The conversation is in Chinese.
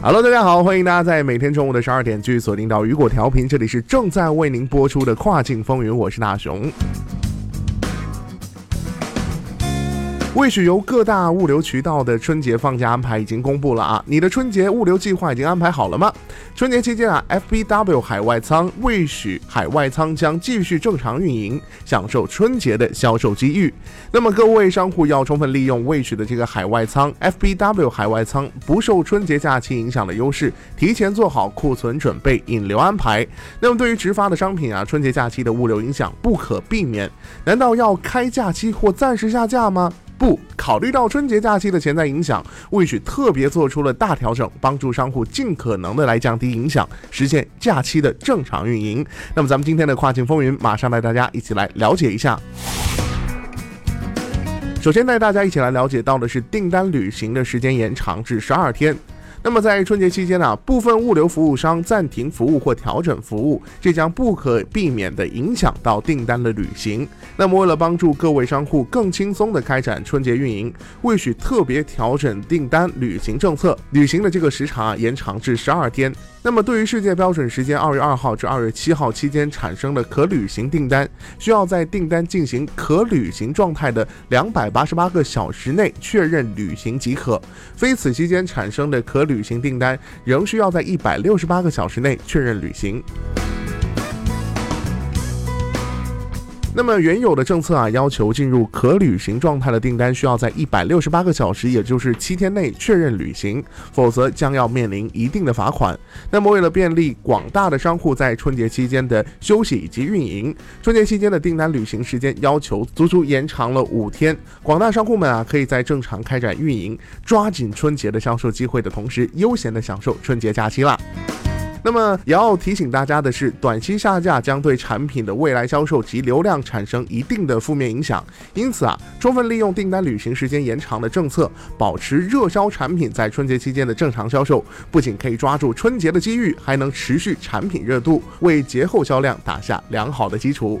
Hello，大家好，欢迎大家在每天中午的十二点继续锁定到雨果调频，这里是正在为您播出的跨境风云，我是大熊。未许由各大物流渠道的春节放假安排已经公布了啊！你的春节物流计划已经安排好了吗？春节期间啊，FBW 海外仓未许海外仓将继续正常运营，享受春节的销售机遇。那么各位商户要充分利用未许的这个海外仓 FBW 海外仓不受春节假期影响的优势，提前做好库存准备、引流安排。那么对于直发的商品啊，春节假期的物流影响不可避免，难道要开假期或暂时下架吗？不考虑到春节假期的潜在影响，魏许特别做出了大调整，帮助商户尽可能的来降低影响，实现假期的正常运营。那么咱们今天的跨境风云，马上带大家一起来了解一下。首先带大家一起来了解到的是订单旅行的时间延长至十二天。那么在春节期间呢，部分物流服务商暂停服务或调整服务，这将不可避免地影响到订单的履行。那么为了帮助各位商户更轻松地开展春节运营，为许特别调整订单履行政策，履行的这个时长啊延长至十二天。那么对于世界标准时间二月二号至二月七号期间产生的可履行订单，需要在订单进行可履行状态的两百八十八个小时内确认履行即可；非此期间产生的可履旅行订单，仍需要在一百六十八个小时内确认旅行。那么原有的政策啊，要求进入可履行状态的订单需要在一百六十八个小时，也就是七天内确认履行，否则将要面临一定的罚款。那么为了便利广大的商户在春节期间的休息以及运营，春节期间的订单履行时间要求足足延长了五天。广大商户们啊，可以在正常开展运营、抓紧春节的销售机会的同时，悠闲的享受春节假期啦。那么也要提醒大家的是，短期下架将对产品的未来销售及流量产生一定的负面影响。因此啊，充分利用订单履行时间延长的政策，保持热销产品在春节期间的正常销售，不仅可以抓住春节的机遇，还能持续产品热度，为节后销量打下良好的基础。